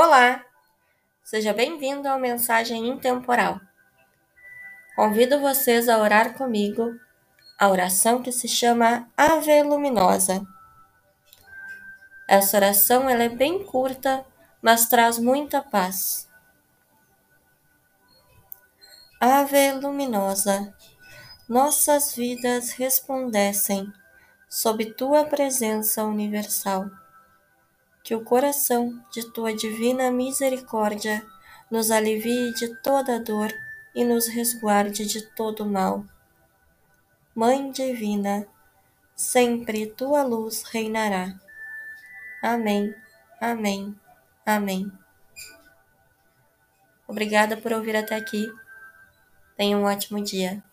Olá! Seja bem-vindo ao Mensagem Intemporal. Convido vocês a orar comigo a oração que se chama Ave Luminosa. Essa oração ela é bem curta, mas traz muita paz. Ave Luminosa, nossas vidas resplandecem sob tua presença universal que o coração de tua divina misericórdia nos alivie de toda dor e nos resguarde de todo mal. Mãe divina, sempre tua luz reinará. Amém, amém, amém. Obrigada por ouvir até aqui. Tenha um ótimo dia.